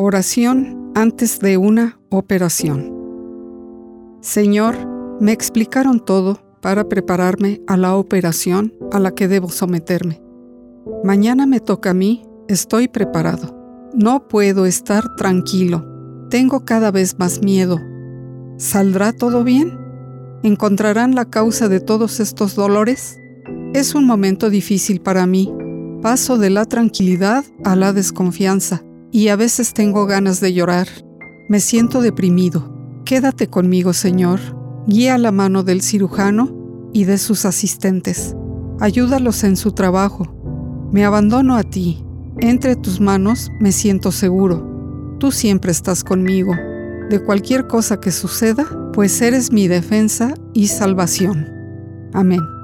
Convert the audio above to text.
Oración antes de una operación. Señor, me explicaron todo para prepararme a la operación a la que debo someterme. Mañana me toca a mí, estoy preparado. No puedo estar tranquilo. Tengo cada vez más miedo. ¿Saldrá todo bien? ¿Encontrarán la causa de todos estos dolores? Es un momento difícil para mí. Paso de la tranquilidad a la desconfianza y a veces tengo ganas de llorar. Me siento deprimido. Quédate conmigo, Señor. Guía la mano del cirujano y de sus asistentes. Ayúdalos en su trabajo. Me abandono a ti. Entre tus manos me siento seguro. Tú siempre estás conmigo. De cualquier cosa que suceda, pues eres mi defensa y salvación. Amén.